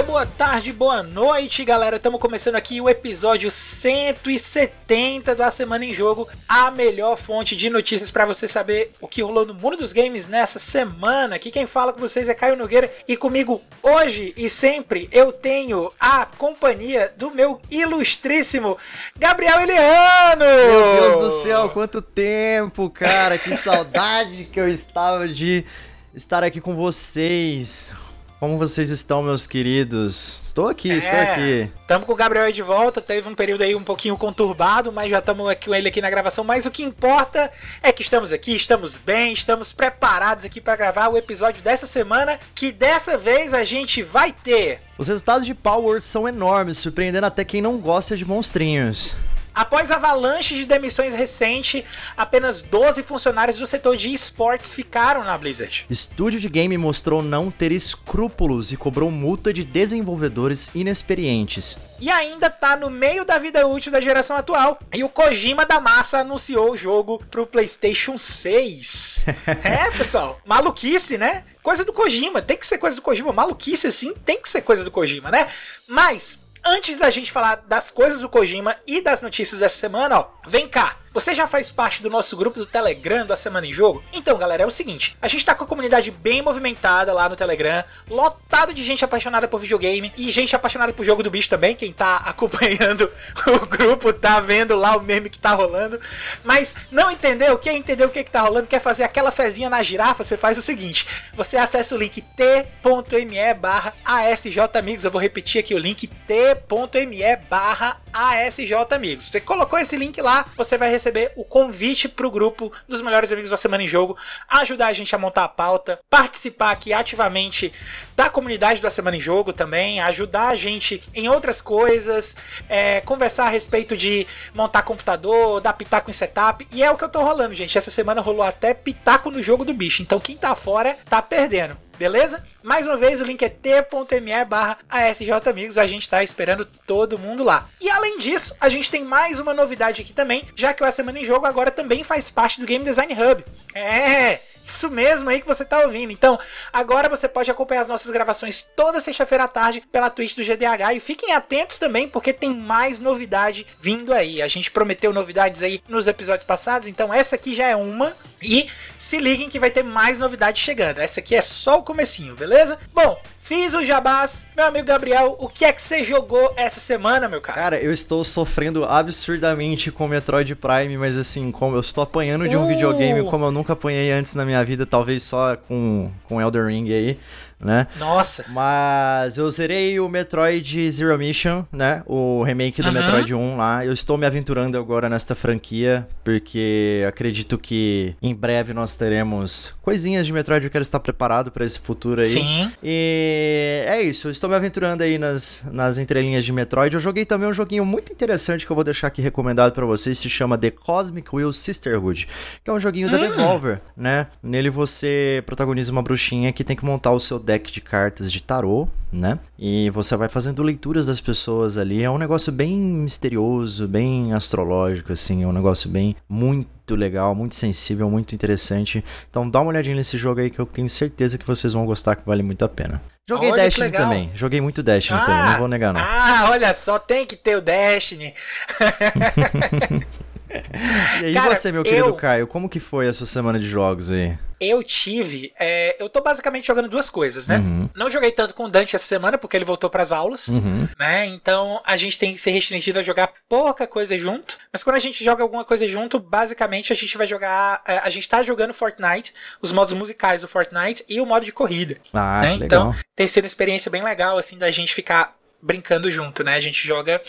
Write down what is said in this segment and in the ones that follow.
dia, boa tarde, boa noite, galera. Estamos começando aqui o episódio 170 da Semana em Jogo, a melhor fonte de notícias para você saber o que rolou no mundo dos games nessa semana. Aqui quem fala com vocês é Caio Nogueira e comigo hoje e sempre eu tenho a companhia do meu ilustríssimo Gabriel Eliano. Meu Deus do céu, quanto tempo, cara, que saudade que eu estava de estar aqui com vocês. Como vocês estão, meus queridos? Estou aqui, é, estou aqui. Estamos com o Gabriel aí de volta. Teve um período aí um pouquinho conturbado, mas já estamos com ele aqui na gravação. Mas o que importa é que estamos aqui, estamos bem, estamos preparados aqui para gravar o episódio dessa semana, que dessa vez a gente vai ter. Os resultados de Power são enormes, surpreendendo até quem não gosta de monstrinhos. Após avalanche de demissões recente, apenas 12 funcionários do setor de esportes ficaram na Blizzard. Estúdio de game mostrou não ter escrúpulos e cobrou multa de desenvolvedores inexperientes. E ainda tá no meio da vida útil da geração atual. E o Kojima da Massa anunciou o jogo pro PlayStation 6. é, pessoal, maluquice, né? Coisa do Kojima, tem que ser coisa do Kojima. Maluquice assim, tem que ser coisa do Kojima, né? Mas Antes da gente falar das coisas do Kojima e das notícias dessa semana, ó, vem cá. Você já faz parte do nosso grupo do Telegram da Semana em Jogo? Então, galera, é o seguinte: a gente tá com a comunidade bem movimentada lá no Telegram, lotado de gente apaixonada por videogame e gente apaixonada por jogo do bicho também. Quem tá acompanhando o grupo tá vendo lá o meme que tá rolando. Mas não entendeu? Quer entender o que, que tá rolando? Quer fazer aquela fezinha na girafa? Você faz o seguinte: você acessa o link t.me barra amigos. Eu vou repetir aqui o link t.me barra amigos. Você colocou esse link lá, você vai receber o convite para o grupo dos melhores amigos da Semana em Jogo, ajudar a gente a montar a pauta, participar aqui ativamente da comunidade da Semana em Jogo também, ajudar a gente em outras coisas, é, conversar a respeito de montar computador, dar pitaco em setup, e é o que eu tô rolando, gente. Essa semana rolou até pitaco no jogo do bicho, então quem tá fora tá perdendo beleza? Mais uma vez, o link é t.me barra Amigos, a gente tá esperando todo mundo lá. E além disso, a gente tem mais uma novidade aqui também, já que o A Semana em Jogo agora também faz parte do Game Design Hub. É, isso mesmo aí que você tá ouvindo. Então, agora você pode acompanhar as nossas gravações toda sexta-feira à tarde pela Twitch do GDH. E fiquem atentos também, porque tem mais novidade vindo aí. A gente prometeu novidades aí nos episódios passados, então essa aqui já é uma. E se liguem que vai ter mais novidades chegando. Essa aqui é só o comecinho, beleza? Bom, Fiz o jabás. Meu amigo Gabriel, o que é que você jogou essa semana, meu cara? Cara, eu estou sofrendo absurdamente com Metroid Prime, mas assim, como eu estou apanhando de um uh. videogame como eu nunca apanhei antes na minha vida, talvez só com, com Elder Ring aí né? Nossa! Mas eu zerei o Metroid Zero Mission, né? O remake do uhum. Metroid 1 lá. Eu estou me aventurando agora nesta franquia, porque acredito que em breve nós teremos coisinhas de Metroid. Eu quero estar preparado para esse futuro aí. Sim. E é isso, eu estou me aventurando aí nas, nas entrelinhas de Metroid. Eu joguei também um joguinho muito interessante que eu vou deixar aqui recomendado para vocês. Se chama The Cosmic Wheel Sisterhood, que é um joguinho hum. da Devolver, né? Nele você protagoniza uma bruxinha que tem que montar o seu deck de cartas de tarô, né? E você vai fazendo leituras das pessoas ali. É um negócio bem misterioso, bem astrológico, assim. É um negócio bem muito legal, muito sensível, muito interessante. Então dá uma olhadinha nesse jogo aí que eu tenho certeza que vocês vão gostar, que vale muito a pena. Joguei olha Destiny também. Joguei muito Destiny ah, também, não vou negar não. Ah, olha só, tem que ter o Destiny. e aí Cara, você, meu querido eu... Caio, como que foi a sua semana de jogos aí? eu tive. É, eu tô basicamente jogando duas coisas, né? Uhum. Não joguei tanto com o Dante essa semana, porque ele voltou para as aulas, uhum. né? Então a gente tem que ser restringido a jogar pouca coisa junto. Mas quando a gente joga alguma coisa junto, basicamente a gente vai jogar. É, a gente tá jogando Fortnite, os modos musicais do Fortnite e o modo de corrida. Ah, né? Então tem sido uma experiência bem legal, assim, da gente ficar brincando junto, né? A gente joga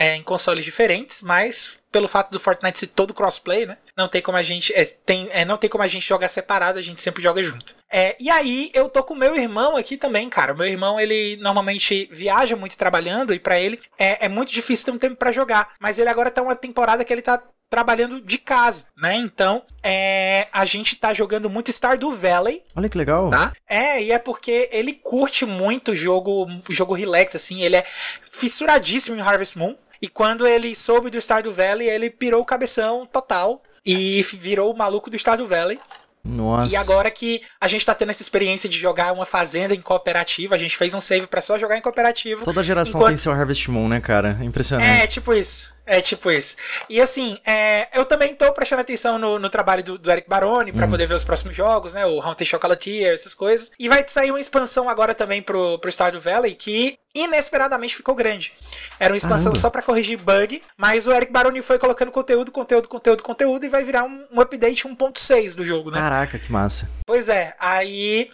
é, em consoles diferentes, mas pelo fato do Fortnite ser todo crossplay, né? Não tem como a gente é, tem, é, não tem como a gente jogar separado, a gente sempre joga junto. É, e aí eu tô com meu irmão aqui também, cara. Meu irmão ele normalmente viaja muito trabalhando e para ele é, é, muito difícil ter um tempo para jogar. Mas ele agora tá uma temporada que ele tá trabalhando de casa, né? Então, é, a gente tá jogando muito Stardew Valley. Olha que legal. Tá? É, e é porque ele curte muito jogo, jogo relax, assim. Ele é fissuradíssimo em Harvest Moon. E quando ele soube do Stardew Valley, ele pirou o cabeção total e virou o maluco do Stardew Valley. Nossa. E agora que a gente tá tendo essa experiência de jogar uma fazenda em cooperativa, a gente fez um save para só jogar em cooperativo. Toda geração enquanto... tem seu Harvest Moon, né, cara? Impressionante. É, tipo isso. É tipo isso. E assim, é, eu também tô prestando atenção no, no trabalho do, do Eric Baroni para hum. poder ver os próximos jogos, né? O Haunted Chocolatier, essas coisas. E vai sair uma expansão agora também pro, pro Stardew Valley que inesperadamente ficou grande. Era uma expansão Caramba. só para corrigir bug, mas o Eric Baroni foi colocando conteúdo, conteúdo, conteúdo, conteúdo e vai virar um, um update 1.6 do jogo, né? Caraca, que massa. Pois é, aí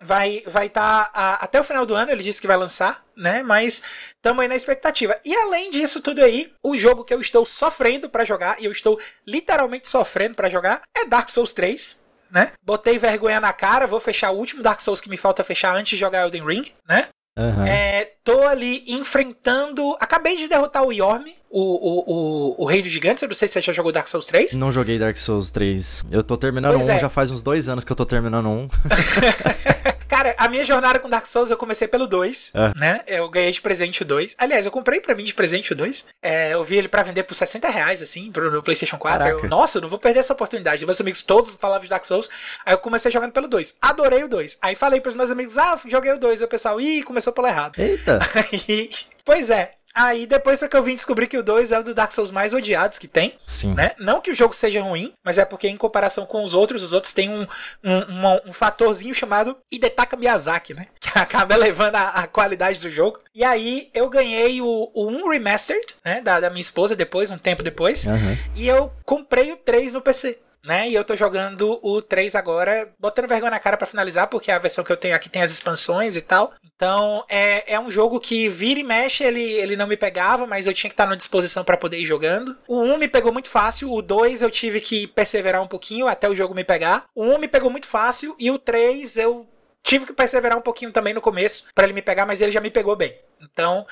vai vai estar tá, até o final do ano, ele disse que vai lançar, né? Mas estamos aí na expectativa. E além disso tudo aí, o jogo que eu estou sofrendo para jogar e eu estou literalmente sofrendo para jogar é Dark Souls 3. Né? Botei vergonha na cara, vou fechar o último Dark Souls que me falta fechar antes de jogar Elden Ring, né? Uhum. É, tô ali enfrentando. Acabei de derrotar o Yorm, o, o, o, o Rei dos Gigantes. Eu não sei se você já jogou Dark Souls 3. Não joguei Dark Souls 3. Eu tô terminando pois um, é. já faz uns dois anos que eu tô terminando um. Cara, a minha jornada com Dark Souls eu comecei pelo 2, é. né? Eu ganhei de presente o 2. Aliás, eu comprei pra mim de presente o 2. É, eu vi ele pra vender por 60 reais, assim, pro meu PlayStation 4. Eu, Nossa, eu não vou perder essa oportunidade. Meus amigos todos falavam de Dark Souls. Aí eu comecei jogando pelo 2. Adorei o 2. Aí falei pros meus amigos, ah, joguei o 2. Aí o pessoal, ih, começou pelo errado. Eita! Aí, pois é. Aí depois foi que eu vim descobrir que o 2 é um dos Dark Souls mais odiados que tem. Sim. Né? Não que o jogo seja ruim, mas é porque em comparação com os outros, os outros têm um, um, um, um fatorzinho chamado Hidetaka Miyazaki, né? Que acaba elevando a, a, qualidade do jogo. E aí eu ganhei o, o 1 Remastered, né? Da, da minha esposa depois, um tempo depois. Uhum. E eu comprei o 3 no PC né? E eu tô jogando o 3 agora, botando vergonha na cara para finalizar, porque a versão que eu tenho aqui tem as expansões e tal. Então, é, é um jogo que vira e mexe, ele, ele não me pegava, mas eu tinha que estar na disposição para poder ir jogando. O 1 me pegou muito fácil, o 2 eu tive que perseverar um pouquinho até o jogo me pegar. O 1 me pegou muito fácil e o 3 eu tive que perseverar um pouquinho também no começo para ele me pegar, mas ele já me pegou bem. Então,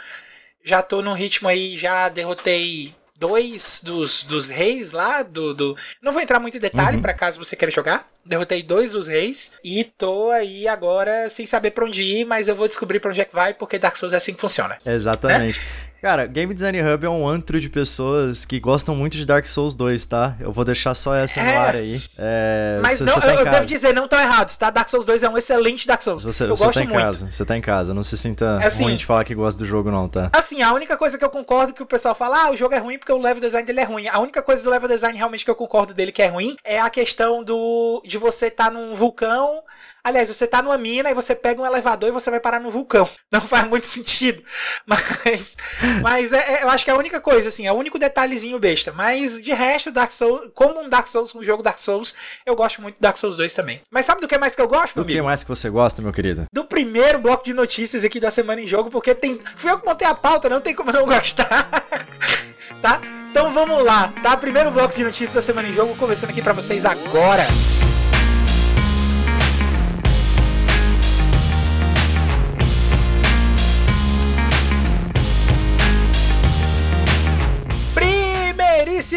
já tô num ritmo aí, já derrotei dois dos, dos reis lá do, do... Não vou entrar muito em detalhe uhum. para caso você queira jogar. Derrotei dois dos reis e tô aí agora sem saber para onde ir, mas eu vou descobrir para onde é que vai, porque Dark Souls é assim que funciona. Exatamente. Né? Cara, Game Design Hub é um antro de pessoas que gostam muito de Dark Souls 2, tá? Eu vou deixar só essa é, no ar aí. É, mas não, tá eu, eu devo dizer, não estão errados, tá? Dark Souls 2 é um excelente Dark Souls. Você, eu você gosto tá em muito. casa, você tá em casa. Não se sinta assim, ruim de falar que gosta do jogo, não, tá? Assim, a única coisa que eu concordo que o pessoal fala, ah, o jogo é ruim porque o level design dele é ruim. A única coisa do level design realmente que eu concordo dele que é ruim é a questão do de você estar tá num vulcão Aliás, você tá numa mina e você pega um elevador e você vai parar no vulcão. Não faz muito sentido. Mas, mas é, é, eu acho que é a única coisa, assim, é o único detalhezinho besta. Mas de resto, Dark Souls, como um Dark Souls, um jogo Dark Souls, eu gosto muito do Dark Souls 2 também. Mas sabe do que mais que eu gosto, meu Do amigo? que mais que você gosta, meu querido? Do primeiro bloco de notícias aqui da Semana em Jogo, porque tem. Fui eu que montei a pauta, não tem como não gostar. tá? Então vamos lá, tá? Primeiro bloco de notícias da Semana em Jogo, começando aqui para vocês agora.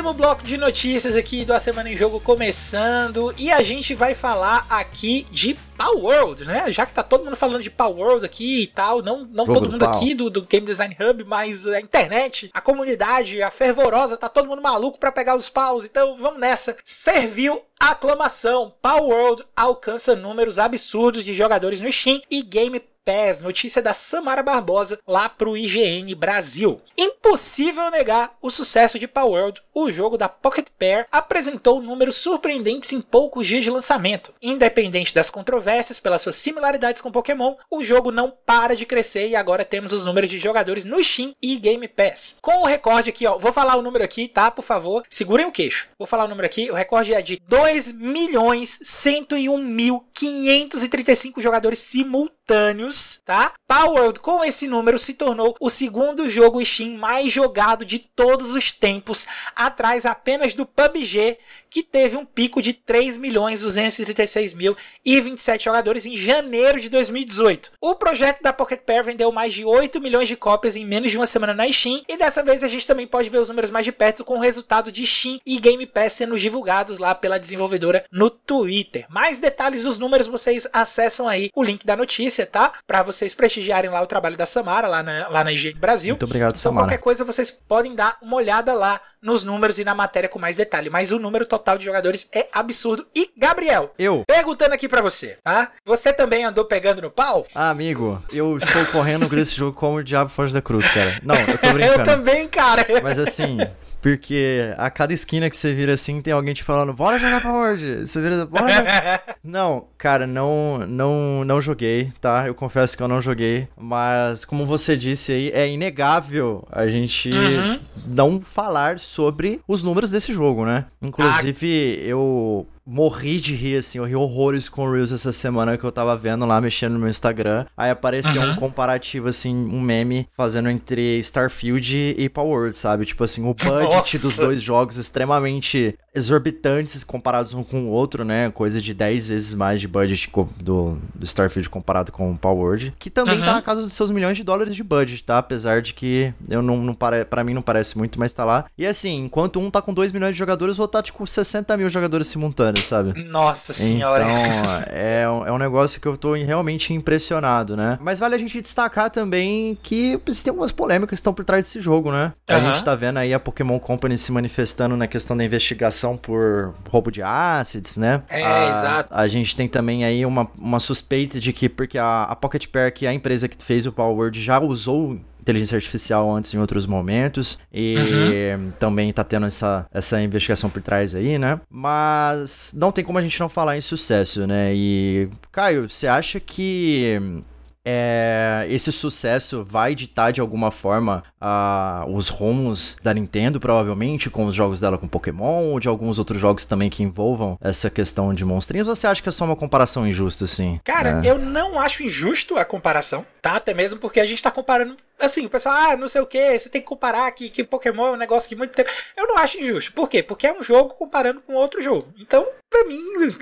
Primeiríssimo bloco de notícias aqui do A Semana em Jogo começando e a gente vai falar aqui de Power World, né? Já que tá todo mundo falando de Power World aqui e tal, não, não todo mundo aqui do, do, Game Design Hub, mas a internet, a comunidade, a fervorosa, tá todo mundo maluco para pegar os paus, então vamos nessa. Serviu aclamação. Power World alcança números absurdos de jogadores no Steam e Game Pass, notícia da Samara Barbosa lá pro IGN Brasil. Impossível negar o sucesso de Power World, o jogo da Pocket Pair apresentou números surpreendentes em poucos dias de lançamento. Independente das controvérsias pelas suas similaridades com Pokémon, o jogo não para de crescer e agora temos os números de jogadores no Steam e Game Pass. Com o recorde aqui, ó, vou falar o número aqui, tá? Por favor, segurem o queixo. Vou falar o número aqui, o recorde é de 2 milhões 101 mil 535 jogadores simultâneos anos, tá? Power com esse número se tornou o segundo jogo Steam mais jogado de todos os tempos, atrás apenas do PUBG, que teve um pico de 3 milhões 236 mil e 27 jogadores em janeiro de 2018. O projeto da Pocket Pair vendeu mais de 8 milhões de cópias em menos de uma semana na Steam e dessa vez a gente também pode ver os números mais de perto com o resultado de Steam e Game Pass sendo divulgados lá pela desenvolvedora no Twitter. Mais detalhes dos números vocês acessam aí o link da notícia tá? Para vocês prestigiarem lá o trabalho da Samara, lá na, lá na IGN Brasil. Muito obrigado, então, Samara. qualquer coisa vocês podem dar uma olhada lá nos números e na matéria com mais detalhe. Mas o número total de jogadores é absurdo. E, Gabriel, Eu. perguntando aqui para você, tá? Você também andou pegando no pau? Ah, amigo, eu estou correndo por esse jogo como o diabo foge da cruz, cara. Não, eu tô brincando. Eu também, cara. Mas assim, porque a cada esquina que você vira assim, tem alguém te falando, bora jogar Powered. Você vira, bora jogar. não, cara, não, não, não joguei, tá? Eu confesso que eu não joguei. Mas, como você disse aí, é inegável a gente Uhum. não falar sobre os números desse jogo, né? Inclusive, eu morri de rir, assim, eu ri horrores com o Reels essa semana que eu tava vendo lá, mexendo no meu Instagram. Aí apareceu Uhum. um comparativo, assim, um meme fazendo entre Starfield e Power, sabe? Tipo assim, o budget Nossa. dos dois jogos extremamente exorbitantes comparados um com o outro, né? Coisa de 10 vezes mais de budget do, do Starfield comparado com o Power, que também Uhum. tá na casa dos seus milhões de dólares de budget, tá? Apesar de que eu não, não pare... pra mim não parece muito, mas tá lá. E assim, enquanto um tá com 2 milhões de jogadores, o outro tá tipo 60 mil jogadores simultâneos, sabe? Nossa senhora. Então, é, um- é um negócio que eu tô realmente impressionado, né? Mas vale a gente destacar também que existem algumas polêmicas que estão por trás desse jogo, né? A Aham. gente tá vendo aí a Pokémon Company se manifestando na questão da investigação por roubo de assets, né? É, a, exato. A gente tem também aí uma, uma suspeita de que, porque a, a Pocket Pair, que é a empresa que fez o Power Word, já usou inteligência artificial antes em outros momentos e também tá tendo essa, essa investigação por trás aí, né? Mas não tem como a gente não falar em sucesso, né? E Caio, você acha que é, esse sucesso vai ditar de alguma forma ah, os rumos da Nintendo, provavelmente, com os jogos dela com Pokémon, ou de alguns outros jogos também que envolvam essa questão de monstrinhos, ou você acha que é só uma comparação injusta, assim? Cara, É. eu não acho injusto a comparação, tá? Até mesmo porque a gente tá comparando. Assim, o pessoal, ah, não sei o que, você tem que comparar que, que Pokémon é um negócio que muito tempo. Eu não acho injusto. Por quê? Porque é um jogo comparando com outro jogo. Então, pra mim,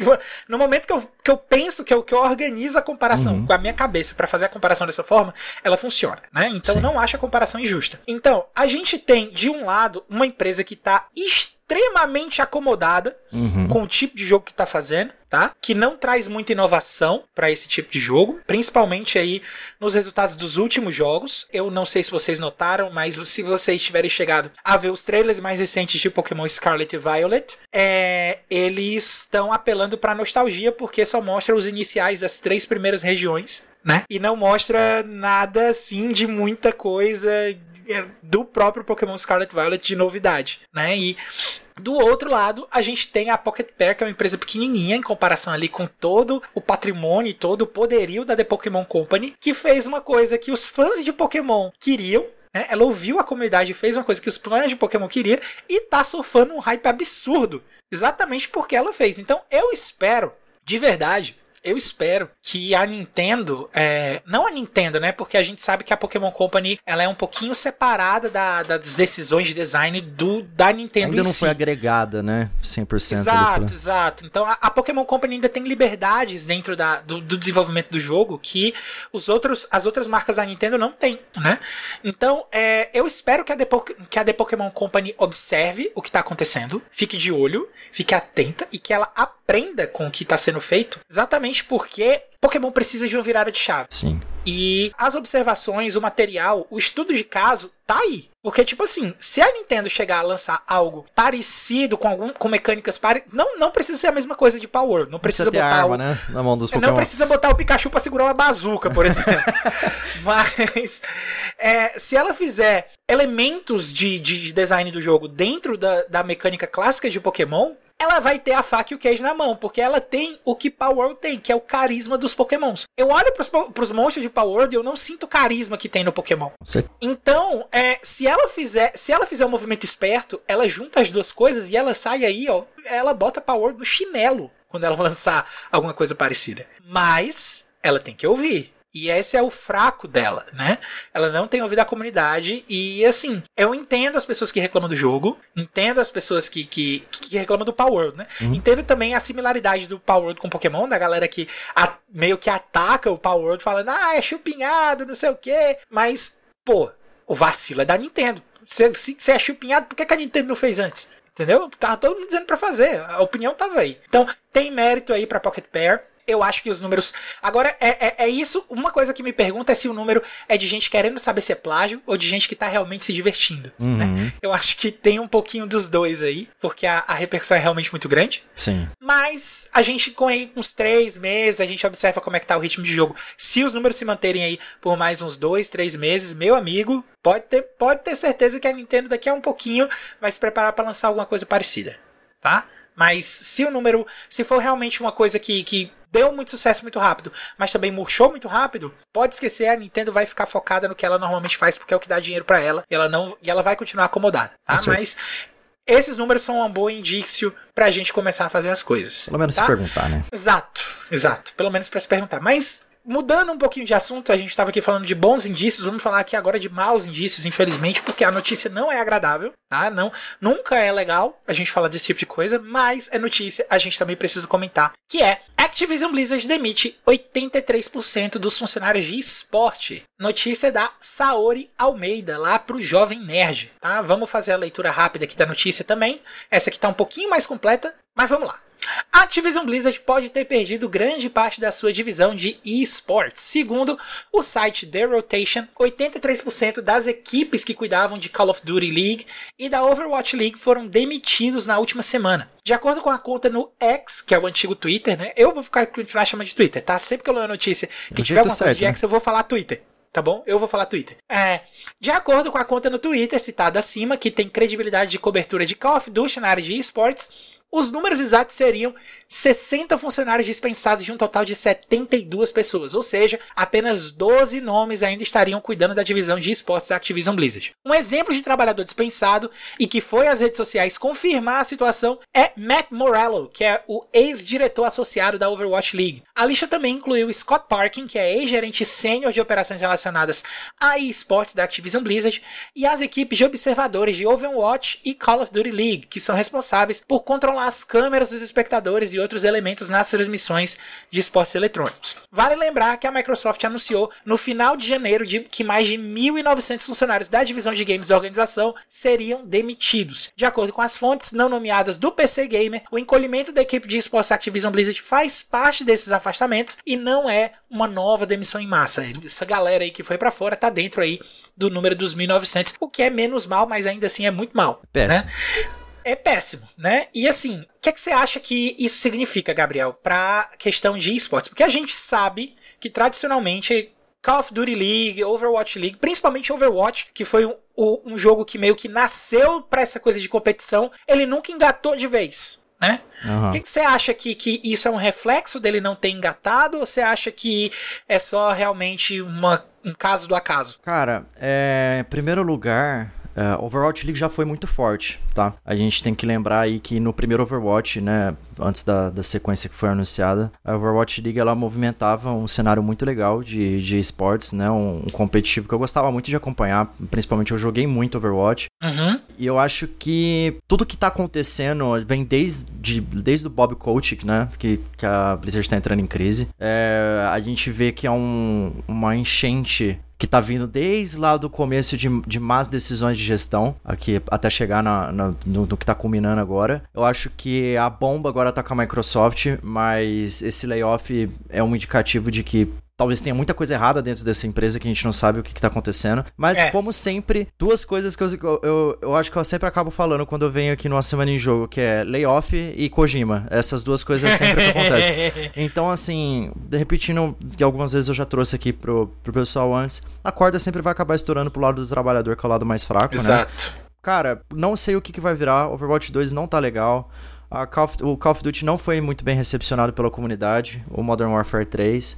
no momento que eu, que eu penso, que eu, que eu organizo a comparação Uhum. com a minha cabeça pra fazer a comparação dessa forma, ela funciona, né? Então, Sim. eu não acho a comparação injusta. Então, a gente tem, de um lado, uma empresa que tá extremamente acomodada Uhum. com o tipo de jogo que tá fazendo, tá? Que não traz muita inovação para esse tipo de jogo, principalmente aí nos resultados dos últimos jogos. Eu não sei se vocês notaram, mas se vocês tiverem chegado a ver os trailers mais recentes de Pokémon Scarlet e Violet, é, eles estão apelando para nostalgia porque só mostra os iniciais das três primeiras regiões, né? E não mostra nada assim de muita coisa do próprio Pokémon Scarlet Violet de novidade, né? E do outro lado, a gente tem a Pocket Pair, que é uma empresa pequenininha em comparação ali com todo o patrimônio e todo o poderio da The Pokémon Company, que fez uma coisa que os fãs de Pokémon queriam. né? Ela ouviu a comunidade e fez uma coisa que os fãs de Pokémon queriam e tá surfando um hype absurdo. Exatamente porque ela fez. Então eu espero, de verdade, eu espero que a Nintendo, é, não a Nintendo, né? Porque a gente sabe que a Pokémon Company ela é um pouquinho separada da- das decisões de design do da Nintendo Ainda não si. foi agregada, né? 100% ali Exato, pra- exato. Então a, a Pokémon Company ainda tem liberdades dentro da, do, do desenvolvimento do jogo que os outros, as outras marcas da Nintendo não têm, né? Então é, eu espero que a, The, que a The Pokémon Company observe o que está acontecendo, fique de olho, fique atenta e que ela aprenda com o que está sendo feito, exatamente porque Pokémon precisa de uma virada de chave. Sim. E as observações, o material, o estudo de caso tá aí. Porque, tipo assim, se a Nintendo chegar a lançar algo parecido com algum, com mecânicas pare... não não precisa ser a mesma coisa de Power. Não precisa, ter botar arma, o... né? Na mão dos Não Pokémon. precisa botar o Pikachu pra segurar uma bazuca, por exemplo. Mas é, se ela fizer elementos de, de design do jogo dentro da, da mecânica clássica de Pokémon, ela vai ter a faca e o queijo na mão, porque ela tem o que Power World tem, que é o carisma dos Pokémons. Eu olho pros, pros monstros de Power World e eu não sinto o carisma que tem no Pokémon. Então, é, se ela fizer, se ela fizer um movimento esperto, ela junta as duas coisas e ela sai aí, ó, ela bota Power World no chinelo quando ela lançar alguma coisa parecida. Mas ela tem que ouvir. E esse é o fraco dela, né? Ela não tem ouvido a comunidade. E assim, eu entendo as pessoas que reclamam do jogo, entendo as pessoas que, que, que reclamam do Power World, né? Uhum. Entendo também a similaridade do Power World com Pokémon, da galera que a- meio que ataca o Power World falando, ah, é chupinhado, não sei o quê. Mas, pô, o vacilo é da Nintendo. Se, se, se é chupinhado, por que, que a Nintendo não fez antes? Entendeu? Tava todo mundo dizendo pra fazer. A opinião tava aí. Então, tem mérito aí pra Pocket Pair. Eu acho que os números. Agora, é, é, é, isso. Uma coisa que me pergunta é se o número é de gente querendo saber se é plágio ou de gente que tá realmente se divertindo. Né? Uhum. Né? Eu acho que tem um pouquinho dos dois aí, porque a, a repercussão é realmente muito grande. Sim. Mas a gente, com aí uns três meses, a gente observa como é que tá o ritmo de jogo. Se os números se manterem aí por mais uns dois, três meses, meu amigo, pode ter, pode ter certeza que a Nintendo daqui a um pouquinho vai se preparar para lançar alguma coisa parecida. Tá? Mas se o número. Se for realmente uma coisa que, que deu muito sucesso muito rápido, mas também murchou muito rápido, pode esquecer, a Nintendo vai ficar focada no que ela normalmente faz, porque é o que dá dinheiro para ela, e ela não e ela vai continuar acomodada, tá? Mas esses números são um bom indício pra gente começar a fazer as coisas. Pelo menos tá? se perguntar, né? Exato, exato. Pelo menos para se perguntar. Mas mudando um pouquinho de assunto, a gente estava aqui falando de bons indícios, vamos falar aqui agora de maus indícios, infelizmente, porque a notícia não é agradável, tá? Não, nunca é legal a gente falar desse tipo de coisa, mas é notícia, a gente também precisa comentar, que é Activision Blizzard demite 83% dos funcionários de esporte. Notícia da Saori Almeida, lá pro Jovem Nerd, tá? Vamos fazer a leitura rápida aqui da notícia também. Essa aqui tá um pouquinho mais completa, mas vamos lá. A Activision Blizzard pode ter perdido grande parte da sua divisão de esports. Segundo o site The Rotation, 83% das equipes que cuidavam de Call of Duty League e da Overwatch League foram demitidos na última semana. De acordo com a conta no X, que é o antigo Twitter, né? Eu vou ficar com o chamando de Twitter, tá? Sempre que eu leio a notícia que tiver alguma coisa de X, né? eu vou falar Twitter tá bom? Eu vou falar Twitter. É, de acordo com a conta no Twitter citada acima, que tem credibilidade de cobertura de Call of Duty na área de esportes, os números exatos seriam 60 funcionários dispensados de um total de 72 pessoas, ou seja, apenas 12 nomes ainda estariam cuidando da divisão de esportes da Activision Blizzard. Um exemplo de trabalhador dispensado e que foi às redes sociais confirmar a situação é Matt Morello, que é o ex-diretor associado da Overwatch League. A lista também incluiu Scott Parkin, que é ex-gerente sênior de operações relacionadas a esportes da Activision Blizzard, e as equipes de observadores de Overwatch e Call of Duty League, que são responsáveis por controlar as câmeras dos espectadores e outros elementos nas transmissões de esportes eletrônicos. Vale lembrar que a Microsoft anunciou no final de janeiro de que mais de 1.900 funcionários da divisão de games da organização seriam demitidos. De acordo com as fontes não nomeadas do PC Gamer, o encolhimento da equipe de esportes Activision Blizzard faz parte desses afastamentos e não é uma nova demissão em massa. Essa galera aí que foi para fora tá dentro aí do número dos 1.900, o que é menos mal, mas ainda assim é muito mal. Péssimo. Né? É péssimo, né? E assim, o que, é que você acha que isso significa, Gabriel, para questão de esportes? Porque a gente sabe que tradicionalmente Call of Duty League, Overwatch League, principalmente Overwatch, que foi um, um jogo que meio que nasceu para essa coisa de competição, ele nunca engatou de vez. Né? Uhum. O que, que, você acha que, que isso é um reflexo dele não ter engatado ou você acha que é só realmente uma, um caso do acaso? Cara, é, em primeiro lugar, Uh, Overwatch League já foi muito forte, tá? A gente tem que lembrar aí que no primeiro Overwatch, né, antes da, da sequência que foi anunciada, a Overwatch League ela movimentava um cenário muito legal de, de esportes, né, um, um competitivo que eu gostava muito de acompanhar, principalmente eu joguei muito Overwatch. Uhum. E eu acho que tudo que tá acontecendo vem desde, desde o Bob Kotick, né, que, que a Blizzard tá entrando em crise. É, a gente vê que é um, uma enchente que tá vindo desde lá do começo de, de más decisões de gestão, aqui até chegar na, na no, no, que tá culminando agora. Eu acho que a bomba agora tá com a Microsoft, mas esse layoff é um indicativo de que Talvez tenha muita coisa errada dentro dessa empresa que a gente não sabe o que, está acontecendo. Mas, é. como sempre, duas coisas que eu, eu, eu acho que eu sempre acabo falando quando eu venho aqui numa semana em jogo, que é layoff e Kojima. Essas duas coisas sempre que acontecem. Então, assim, repetindo, que algumas vezes eu já trouxe aqui pro, pro pessoal antes, a corda sempre vai acabar estourando pro lado do trabalhador, que é o lado mais fraco, Exato. né? Exato. Cara, não sei o que, que vai virar. Overwatch 2 não tá legal. Call of, o Call of Duty não foi muito bem recepcionado pela comunidade. O Modern Warfare 3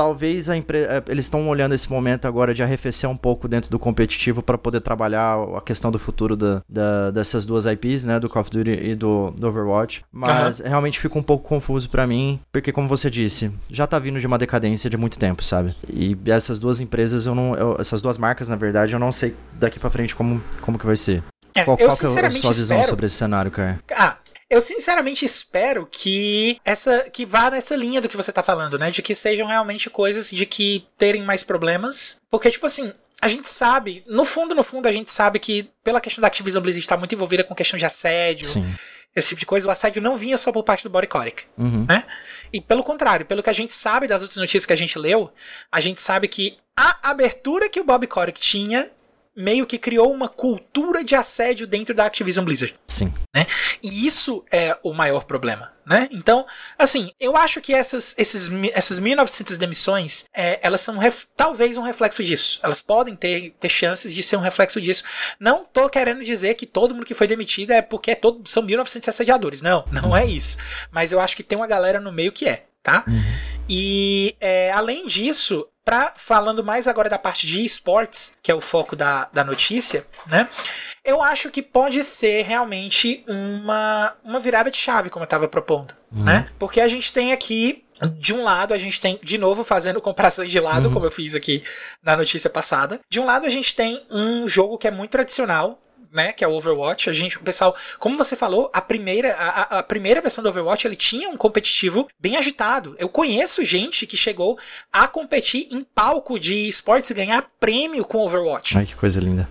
talvez a empre... É, eles estão olhando esse momento agora de arrefecer um pouco dentro do competitivo para poder trabalhar a questão do futuro da, da, dessas duas IPs, né, do Call of Duty e do, do Overwatch. Mas uhum. realmente fica um pouco confuso para mim, porque como você disse, já tá vindo de uma decadência de muito tempo, sabe? E essas duas empresas eu não, eu, essas duas marcas, na verdade, eu não sei daqui para frente como como que vai ser. É, qual, qual que é a sua visão espero... sobre esse cenário, cara? Ah, eu sinceramente espero que essa que vá nessa linha do que você tá falando, né? De que sejam realmente coisas de que terem mais problemas. Porque, tipo assim, a gente sabe, no fundo, no fundo, a gente sabe que pela questão da Activision Blizzard estar muito envolvida com questão de assédio. Sim esse tipo de coisa, o assédio não vinha só por parte do Body Coric, Uhum. né? E pelo contrário, pelo que a gente sabe das outras notícias que a gente leu, a gente sabe que a abertura que o Bob Coric tinha meio que criou uma cultura de assédio dentro da Activision Blizzard. Sim. E isso é o maior problema, né? Então, assim, eu acho que essas, esses, essas 1.900 demissões, é, elas são ref- talvez um reflexo disso. Elas podem ter, ter chances de ser um reflexo disso. Não tô querendo dizer que todo mundo que foi demitido é porque é todo, são 1.900 assediadores. Não, não é isso. Mas eu acho que tem uma galera no meio que é, tá? E é, além disso, pra, falando mais agora da parte de esportes, que é o foco da, da notícia, né? Eu acho que pode ser realmente uma, uma virada de chave, como eu estava propondo, Uhum. né? Porque a gente tem aqui, de um lado, a gente tem, de novo, fazendo comparações de lado, Uhum. como eu fiz aqui na notícia passada. De um lado, a gente tem um jogo que é muito tradicional, né, que é o Overwatch. A gente, o pessoal, como você falou, a primeira, a, a- primeira versão do Overwatch ele tinha um competitivo bem agitado. Eu conheço gente que chegou a competir em palco de esportes e ganhar prêmio com Overwatch. Ai, que coisa linda.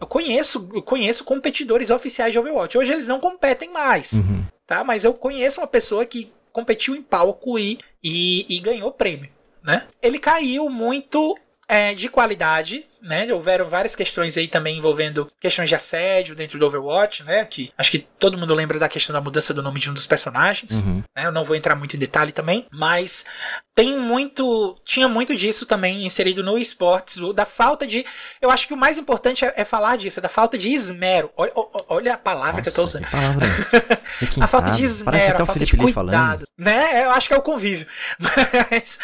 Eu conheço, eu conheço competidores oficiais de Overwatch. Hoje eles não competem mais, Uhum. tá? Mas eu conheço uma pessoa que competiu em palco e, e, e ganhou prêmio, né? Ele caiu muito é, de qualidade, né? Houveram várias questões aí também envolvendo questões de assédio dentro do Overwatch, né? Que acho que todo mundo lembra da questão da mudança do nome de um dos personagens. Uhum. né? Eu não vou entrar muito em detalhe também, mas tem muito, tinha muito disso também inserido no esportes, da falta de, eu acho que o mais importante é, é falar disso, é da falta de esmero. Olha, olha a palavra que eu tô Nossa, usando. A falta de esmero, Parece até a o falta Felipe cuidado, falando. né? Eu acho que é o convívio. Mas,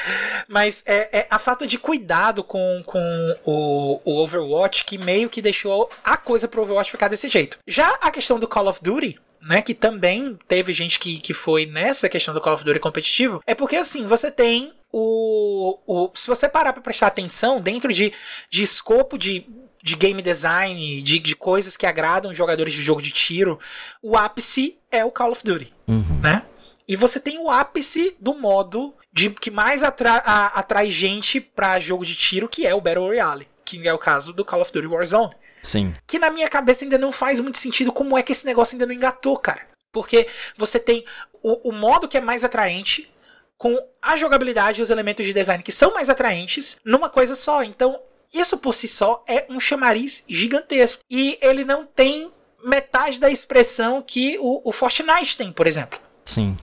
mas é, é a falta de cuidado com, com o, o Overwatch que meio que deixou a coisa pro Overwatch ficar desse jeito. Já a questão do Call of Duty, né, que também teve gente que, que foi nessa questão do Call of Duty competitivo, é porque assim, você tem o. o se você parar pra prestar atenção, dentro de, de escopo de, de game design, de, de coisas que agradam jogadores de jogo de tiro, o ápice é o Call of Duty, Uhum. né? E você tem o ápice do modo de que mais atra- a- atrai gente pra jogo de tiro, que é o Battle Royale, que é o caso do Call of Duty Warzone Sim. que na minha cabeça ainda não faz muito sentido como é que esse negócio ainda não engatou, cara. Porque você tem o, o modo que é mais atraente, com a jogabilidade e os elementos de design que são mais atraentes, numa coisa só. Então, isso por si só é um chamariz gigantesco. E ele não tem metade da expressão que o, o Fortnite tem, por exemplo. Sim.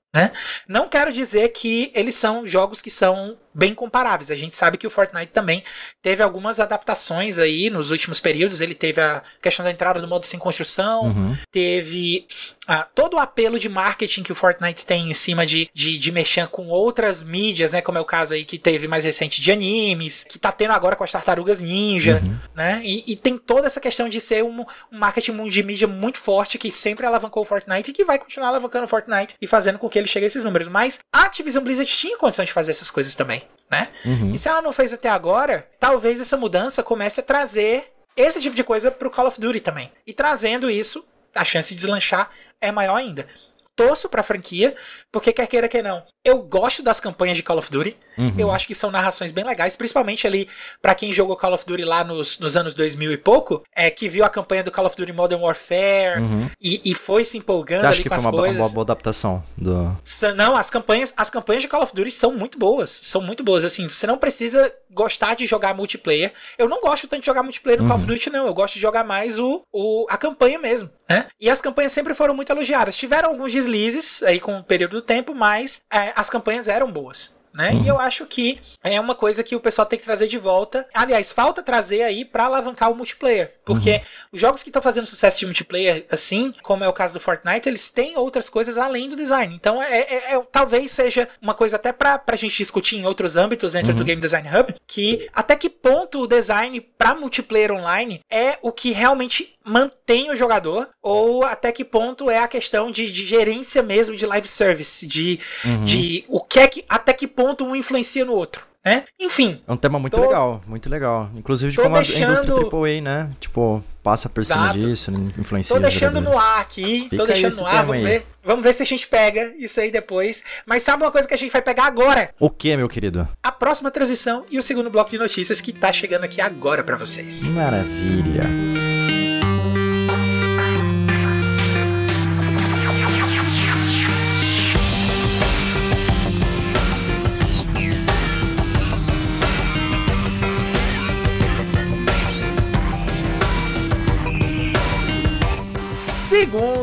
Não quero dizer que eles são jogos que são bem comparáveis. A gente sabe que o Fortnite também teve algumas adaptações aí nos últimos períodos. Ele teve a questão da entrada do modo sem construção, Uhum. teve ah, todo o apelo de marketing que o Fortnite tem em cima de, de, de mexer com outras mídias, né? Como é o caso aí que teve mais recente de animes, que tá tendo agora com as tartarugas ninja, Uhum. né? E, e tem toda essa questão de ser um, um marketing de mídia muito forte que sempre alavancou o Fortnite e que vai continuar alavancando o Fortnite e fazendo com que ele chegue a esses números. Mas a Activision Blizzard tinha condição de fazer essas coisas também, né? Uhum. E se ela não fez até agora, talvez essa mudança comece a trazer esse tipo de coisa pro Call of Duty também. E trazendo isso, a chance de deslanchar é maior ainda. Torço pra franquia, porque quer queira que não. Eu gosto das campanhas de Call of Duty. Uhum. Eu acho que são narrações bem legais, principalmente ali pra quem jogou Call of Duty lá nos, nos anos 2000 e pouco, é que viu a campanha do Call of Duty Modern Warfare Uhum. e, e foi se empolgando Você acha ali que com foi as uma, coisas. uma boa adaptação do. Não, as campanhas, as campanhas de Call of Duty são muito boas. São muito boas. Assim, você não precisa gostar de jogar multiplayer. Eu não gosto tanto de jogar multiplayer no Call of Uhum. Duty, não. Eu gosto de jogar mais o, o, a campanha mesmo. Né? E as campanhas sempre foram muito elogiadas. Tiveram alguns deslizes aí com o período do tempo, mas é, as campanhas eram boas. Né? Uhum. E eu acho que é uma coisa que o pessoal tem que trazer de volta. Aliás, falta trazer aí pra alavancar o multiplayer. Porque os jogos que estão fazendo sucesso de multiplayer, assim, como é o caso do Fortnite, eles têm outras coisas além do design. Então, é, é- é- talvez seja uma coisa até pra, pra gente discutir em outros âmbitos dentro Uhum. do Game Design Hub, que até que ponto o design pra multiplayer online é o que realmente mantém o jogador, ou até que ponto é a questão de, de gerência mesmo de live service, de, Uhum. de o que é que, até que ponto um influencia no outro. Né? Enfim, É um tema muito Tô- legal, muito legal. Inclusive de como a deixando- indústria AAA, né? Tipo, passa por cima Exato. disso, influencia Tô deixando no ar aqui, Fica tô deixando no ar, vamos aí. ver. Vamos ver se a gente pega isso aí depois. Mas sabe uma coisa que a gente vai pegar agora? O que, meu querido? A próxima transição e o segundo bloco de notícias que tá chegando aqui agora pra vocês. Maravilha.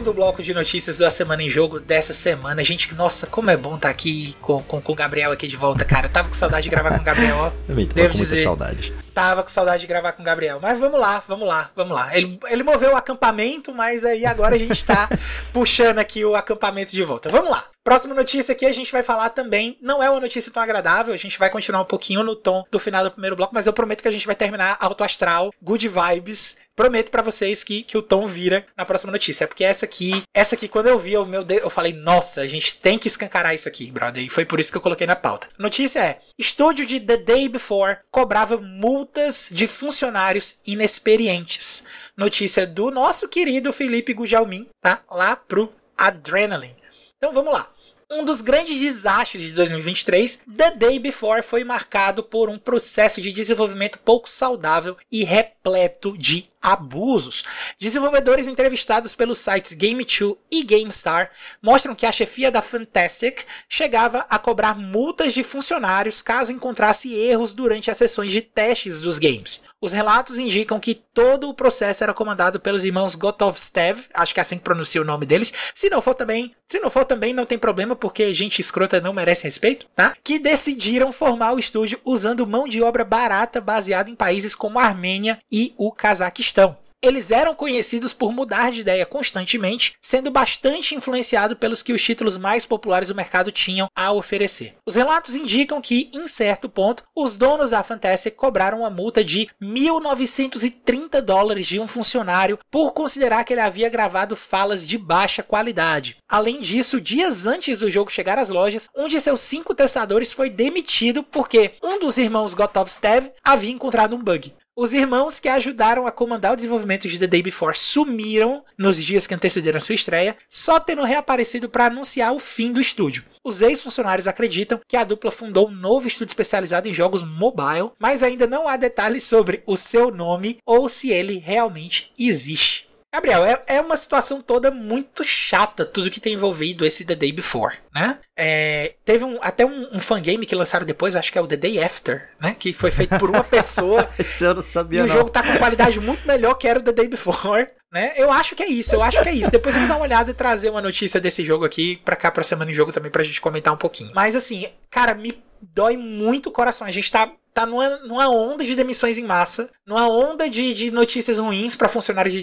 Segundo bloco de notícias da Semana em Jogo dessa semana. Gente, nossa, como é bom estar tá aqui com, com, com, o Gabriel aqui de volta, cara. Eu tava com saudade de gravar com o Gabriel, ó. Também tava Devo com dizer. saudade. Tava com saudade de gravar com o Gabriel. Mas vamos lá, vamos lá, vamos lá. Ele, ele moveu o acampamento, mas aí agora a gente tá puxando aqui o acampamento de volta. Vamos lá. Próxima notícia aqui a gente vai falar também. Não é uma notícia tão agradável, a gente vai continuar um pouquinho no tom do final do primeiro bloco, mas eu prometo que a gente vai terminar alto astral, good vibes prometo para vocês que, que o tom vira na próxima notícia. Porque essa aqui, essa aqui, quando eu vi, eu, meu Deus, eu falei, nossa, a gente tem que escancarar isso aqui, brother. E foi por isso que eu coloquei na pauta. Notícia é: estúdio de The Day Before cobrava multas de funcionários inexperientes. Notícia do nosso querido Felipe Gujalmin, tá? Lá pro Adrenaline. Então vamos lá. Um dos grandes desastres de 2023, The Day Before foi marcado por um processo de desenvolvimento pouco saudável e repleto de abusos. Desenvolvedores entrevistados pelos sites Game2 e GameStar mostram que a chefia da Fantastic chegava a cobrar multas de funcionários caso encontrasse erros durante as sessões de testes dos games. Os relatos indicam que todo o processo era comandado pelos irmãos Gotovstev, acho que é assim que pronuncia o nome deles. Se não for também, se não for também não tem problema porque gente escrota não merece respeito, tá? Que decidiram formar o estúdio usando mão de obra barata baseada em países como a Armênia e o Cazaquistão questão. Eles eram conhecidos por mudar de ideia constantemente, sendo bastante influenciado pelos que os títulos mais populares do mercado tinham a oferecer. Os relatos indicam que, em certo ponto, os donos da Fantastic cobraram uma multa de 1.930 dólares de um funcionário por considerar que ele havia gravado falas de baixa qualidade. Além disso, dias antes do jogo chegar às lojas, um de seus cinco testadores foi demitido porque um dos irmãos Gotovstev havia encontrado um bug. Os irmãos que ajudaram a comandar o desenvolvimento de The Day Before sumiram nos dias que antecederam sua estreia, só tendo reaparecido para anunciar o fim do estúdio. Os ex-funcionários acreditam que a dupla fundou um novo estúdio especializado em jogos mobile, mas ainda não há detalhes sobre o seu nome ou se ele realmente existe. Gabriel, é, é uma situação toda muito chata, tudo que tem envolvido esse The Day Before, né? É, teve um, até um, um fangame que lançaram depois, acho que é o The Day After, né? Que foi feito por uma pessoa. Isso eu não sabia, E o não. jogo tá com qualidade muito melhor que era o The Day Before, né? Eu acho que é isso, eu acho que é isso. Depois eu vou dar uma olhada e trazer uma notícia desse jogo aqui pra cá, pra semana em jogo também, pra gente comentar um pouquinho. Mas assim, cara, me dói muito o coração. A gente tá tá numa, numa onda de demissões em massa, numa onda de, de notícias ruins para funcionários de,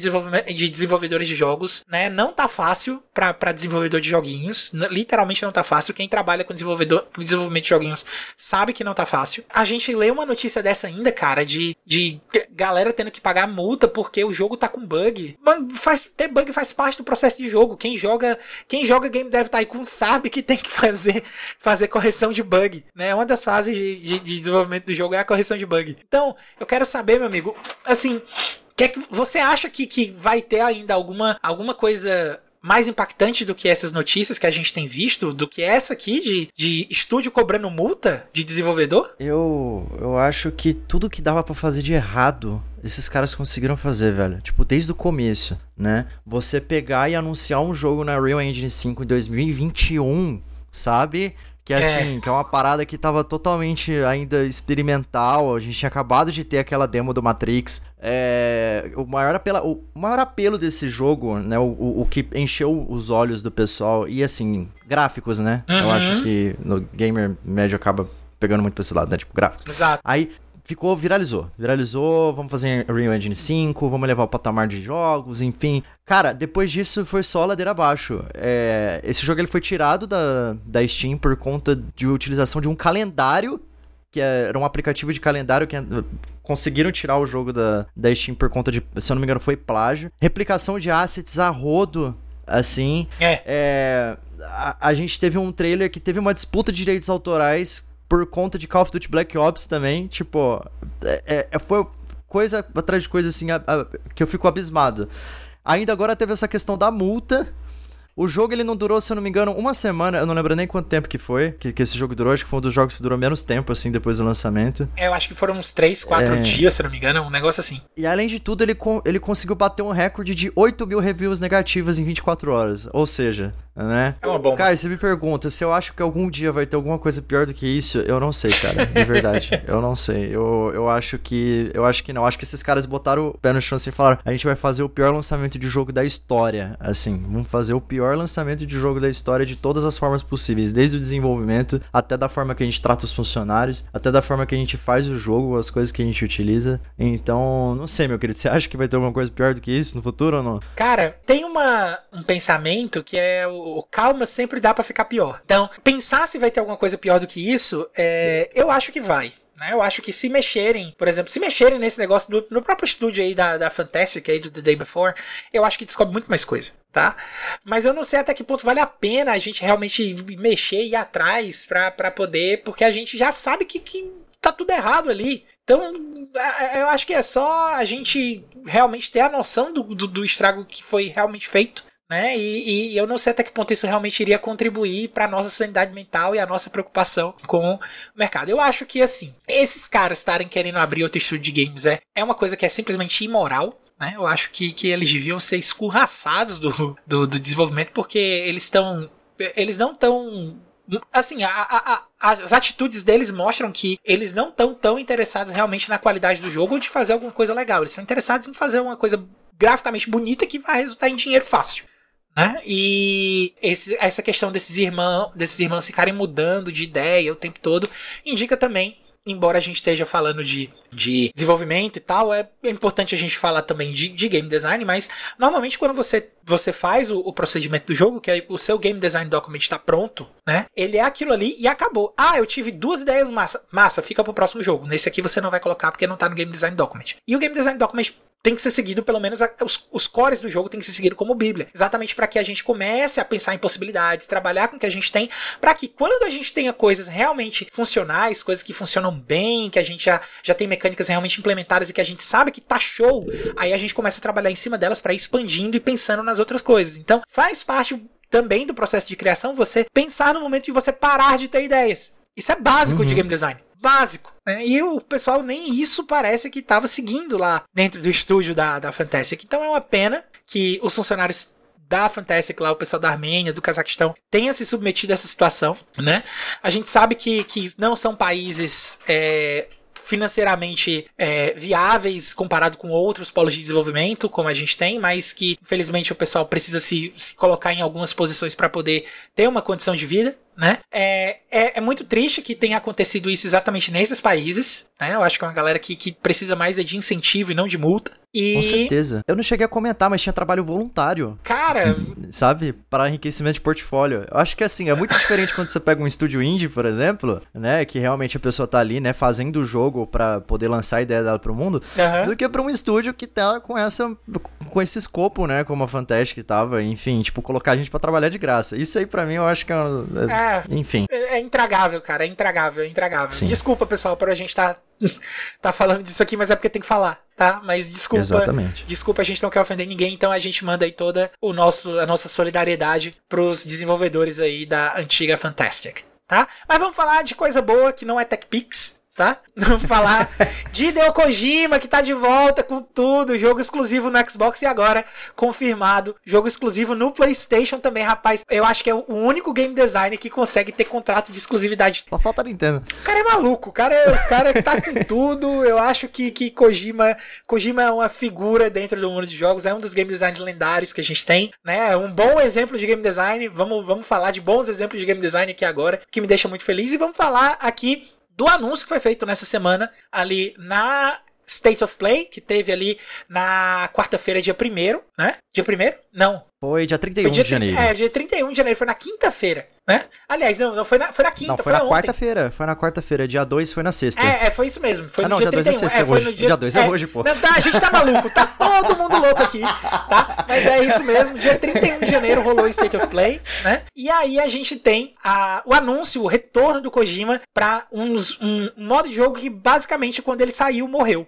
de desenvolvedores de jogos, né? Não tá fácil para desenvolvedor de joguinhos, literalmente não tá fácil. Quem trabalha com desenvolvedor, com desenvolvimento de joguinhos sabe que não tá fácil. A gente lê uma notícia dessa ainda, cara, de, de galera tendo que pagar multa porque o jogo tá com bug. Mano, faz, ter bug faz parte do processo de jogo. Quem joga, quem joga Game Dev Tycoon sabe que tem que fazer, fazer correção de bug, né? Uma das fases de, de, de desenvolvimento do jogo é a correção de bug. Então, eu quero saber, meu amigo, assim, que é que você acha que, que vai ter ainda alguma, alguma coisa mais impactante do que essas notícias que a gente tem visto, do que essa aqui de, de estúdio cobrando multa de desenvolvedor? Eu, eu acho que tudo que dava para fazer de errado, esses caras conseguiram fazer, velho. Tipo, desde o começo, né? Você pegar e anunciar um jogo na Real Engine 5 em 2021, sabe? Que é assim, que é uma parada que tava totalmente ainda experimental. A gente tinha acabado de ter aquela demo do Matrix. É, o, maior apelo, o maior apelo desse jogo, né? O, o, o, que encheu os olhos do pessoal. E assim, gráficos, né? Uhum. Eu acho que no gamer médio acaba pegando muito pra esse lado, né? Tipo, gráficos. Exato. Aí ficou, viralizou. Viralizou, vamos fazer Real Engine 5, vamos levar o patamar de jogos, enfim. Cara, depois disso foi só ladeira abaixo. É, esse jogo ele foi tirado da, da Steam por conta de utilização de um calendário, que era um aplicativo de calendário que conseguiram tirar o jogo da, da Steam por conta de, se eu não me engano, foi plágio. Replicação de assets a rodo, assim. É. é a, a gente teve um trailer que teve uma disputa de direitos autorais por conta de Call of Duty Black Ops também, tipo, é, é, é, foi coisa atrás de coisa assim a, a, que eu fico abismado. Ainda agora teve essa questão da multa o jogo ele não durou, se eu não me engano, uma semana. Eu não lembro nem quanto tempo que foi que, que esse jogo durou. Acho que foi um dos jogos que durou menos tempo, assim, depois do lançamento. É, eu acho que foram uns 3, 4 é... dias, se eu não me engano. Um negócio assim. E além de tudo, ele, ele conseguiu bater um recorde de 8 mil reviews negativas em 24 horas. Ou seja, né? É uma bomba. Cara, você me pergunta se eu acho que algum dia vai ter alguma coisa pior do que isso, eu não sei, cara. De verdade. eu não sei. Eu, eu acho que. Eu acho que não. Acho que esses caras botaram o pé no chão assim e falaram: a gente vai fazer o pior lançamento de jogo da história. Assim, vamos fazer o pior lançamento de jogo da história de todas as formas possíveis, desde o desenvolvimento até da forma que a gente trata os funcionários, até da forma que a gente faz o jogo, as coisas que a gente utiliza. Então, não sei, meu querido. Você acha que vai ter alguma coisa pior do que isso no futuro ou não? Cara, tem uma, um pensamento que é o, o calma sempre dá para ficar pior. Então, pensar se vai ter alguma coisa pior do que isso, é, eu acho que vai. Né? Eu acho que se mexerem, por exemplo, se mexerem nesse negócio do, no próprio estúdio aí da, da Fantastic aí do The Day Before, eu acho que descobre muito mais coisa, tá? Mas eu não sei até que ponto vale a pena a gente realmente mexer e ir atrás pra, pra poder, porque a gente já sabe que, que tá tudo errado ali. Então, eu acho que é só a gente realmente ter a noção do, do, do estrago que foi realmente feito né? E, e, eu não sei até que ponto isso realmente iria contribuir para nossa sanidade mental e a nossa preocupação com o mercado. Eu acho que assim, esses caras estarem querendo abrir outro estúdio de games é, é uma coisa que é simplesmente imoral. Né? Eu acho que, que eles deviam ser escorraçados do, do, do desenvolvimento porque eles estão. Eles não estão assim, a, a, a, as atitudes deles mostram que eles não estão tão interessados realmente na qualidade do jogo ou de fazer alguma coisa legal. Eles são interessados em fazer uma coisa graficamente bonita que vai resultar em dinheiro fácil. Né? E esse, essa questão desses irmãos, desses irmãos ficarem mudando de ideia o tempo todo indica também embora a gente esteja falando de, de desenvolvimento e tal, é importante a gente falar também de, de game design, mas normalmente quando você, você faz o, o, procedimento do jogo, que é o seu game design document está pronto, né? Ele é aquilo ali e acabou. Ah, eu tive duas ideias massa. Massa, fica pro próximo jogo. Nesse aqui você não vai colocar porque não tá no game design document. E o game design document tem que ser seguido, pelo menos os, os cores do jogo tem que ser seguido como Bíblia. Exatamente para que a gente comece a pensar em possibilidades, trabalhar com o que a gente tem, para que quando a gente tenha coisas realmente funcionais, coisas que funcionam bem, que a gente já, já tem mecânicas realmente implementadas e que a gente sabe que tá show, aí a gente começa a trabalhar em cima delas para ir expandindo e pensando nas outras coisas. Então, faz parte também do processo de criação você pensar no momento de você parar de ter ideias. Isso é básico uhum. de game design básico. Né? E o pessoal nem isso parece que estava seguindo lá dentro do estúdio da, da Fantastic. Então é uma pena que os funcionários da Fantastic lá, o pessoal da Armênia, do Cazaquistão, tenha se submetido a essa situação, né? A gente sabe que, que não são países é, financeiramente é, viáveis comparado com outros polos de desenvolvimento, como a gente tem, mas que infelizmente o pessoal precisa se, se colocar em algumas posições para poder ter uma condição de vida né? É, é, é, muito triste que tenha acontecido isso exatamente nesses países, né? Eu acho que é uma galera que, que precisa mais é de incentivo e não de multa. E... Com certeza. Eu não cheguei a comentar, mas tinha trabalho voluntário. Cara. Sabe? Para enriquecimento de portfólio. Eu acho que assim, é muito diferente quando você pega um estúdio indie, por exemplo, né? Que realmente a pessoa tá ali, né? Fazendo o jogo para poder lançar a ideia dela pro mundo, uhum. do que para um estúdio que tá com essa. com esse escopo, né? Como a Fantastic tava. Enfim, tipo, colocar a gente para trabalhar de graça. Isso aí para mim eu acho que é. é é, Enfim. É, é intragável, cara. É intragável, é intragável. Sim. Desculpa, pessoal, por a gente tá, tá falando disso aqui, mas é porque tem que falar, tá? Mas desculpa. Exatamente. Desculpa, a gente não quer ofender ninguém, então a gente manda aí toda o nosso, a nossa solidariedade pros desenvolvedores aí da antiga Fantastic, tá? Mas vamos falar de coisa boa que não é TechPix, tá? Vamos falar de Hideo Kojima, que tá de volta com tudo, jogo exclusivo no Xbox e agora confirmado, jogo exclusivo no PlayStation também, rapaz. Eu acho que é o único game designer que consegue ter contrato de exclusividade. Só falta Nintendo. O cara é maluco, o cara, é, o cara tá com tudo. Eu acho que, que Kojima, Kojima é uma figura dentro do mundo de jogos, é um dos game designers lendários que a gente tem, né? É um bom exemplo de game design. Vamos, vamos falar de bons exemplos de game design aqui agora, que me deixa muito feliz e vamos falar aqui do anúncio que foi feito nessa semana ali na State of Play, que teve ali na quarta-feira, dia 1 né? Dia 1 Não. Foi dia 31 foi dia, de janeiro. É, dia 31 de janeiro, foi na quinta-feira, né? Aliás, não, não foi na, foi na quinta, não, foi, foi na quarta-feira, foi na quarta-feira, dia 2 foi na sexta. É, é, foi isso mesmo, foi ah, no não, dia, dia 2 é sexta é, hoje. Dia 2 é, é, hoje, pô. Não, tá, a gente tá maluco, tá todo mundo louco aqui, tá? Mas é isso mesmo, dia 31 de janeiro rolou o State of Play, né? E aí a gente tem a, o anúncio, o retorno do Kojima pra uns, um modo de jogo que basicamente quando ele saiu morreu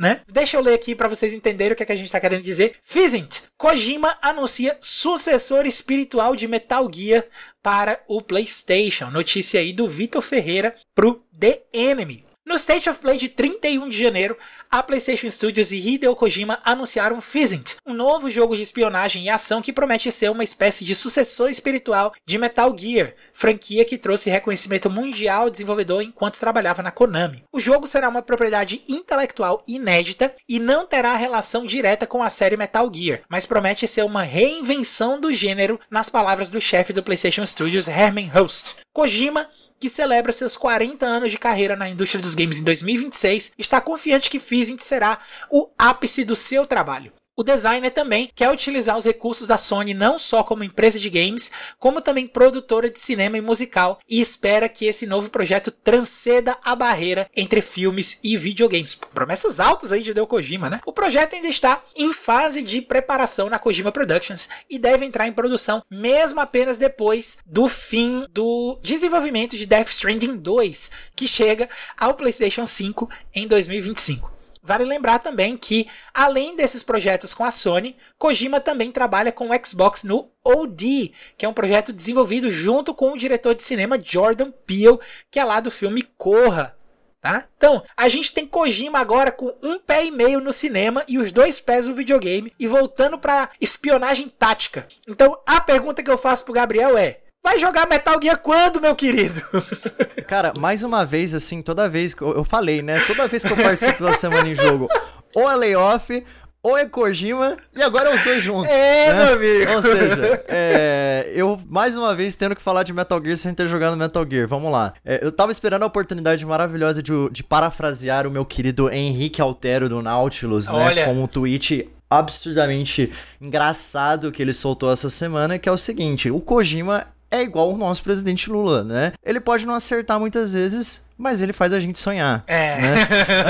né? Deixa eu ler aqui para vocês entenderem o que, é que a gente tá querendo dizer. Fizzint, Kojima anuncia sucessor espiritual de Metal Gear para o PlayStation. Notícia aí do Vitor Ferreira pro The Enemy. No State of Play de 31 de janeiro, a PlayStation Studios e Hideo Kojima anunciaram Physint, um novo jogo de espionagem e ação que promete ser uma espécie de sucessor espiritual de Metal Gear, franquia que trouxe reconhecimento mundial ao desenvolvedor enquanto trabalhava na Konami. O jogo será uma propriedade intelectual inédita e não terá relação direta com a série Metal Gear, mas promete ser uma reinvenção do gênero, nas palavras do chefe do PlayStation Studios, Herman Host. Kojima que celebra seus 40 anos de carreira na indústria dos games em 2026, está confiante que Physint será o ápice do seu trabalho. O designer também quer utilizar os recursos da Sony não só como empresa de games, como também produtora de cinema e musical, e espera que esse novo projeto transcenda a barreira entre filmes e videogames. Promessas altas aí de Deu Kojima, né? O projeto ainda está em fase de preparação na Kojima Productions e deve entrar em produção mesmo apenas depois do fim do desenvolvimento de Death Stranding 2, que chega ao PlayStation 5 em 2025. Vale lembrar também que, além desses projetos com a Sony, Kojima também trabalha com o Xbox no OD, que é um projeto desenvolvido junto com o diretor de cinema Jordan Peele, que é lá do filme Corra. Tá? Então, a gente tem Kojima agora com um pé e meio no cinema e os dois pés no videogame e voltando para espionagem tática. Então, a pergunta que eu faço pro Gabriel é: Vai jogar Metal Gear quando, meu querido? Cara, mais uma vez, assim, toda vez que eu, eu falei, né? Toda vez que eu participo da semana em jogo, ou é layoff, ou é Kojima, e agora é os dois juntos. É, né? meu amigo. Ou seja, é, eu mais uma vez tendo que falar de Metal Gear sem ter jogado Metal Gear. Vamos lá. É, eu tava esperando a oportunidade maravilhosa de, de, parafrasear o meu querido Henrique Altero do Nautilus, né? Olha. Com um tweet absurdamente engraçado que ele soltou essa semana, que é o seguinte: o Kojima é igual o nosso presidente Lula, né? Ele pode não acertar muitas vezes, mas ele faz a gente sonhar. É. Né?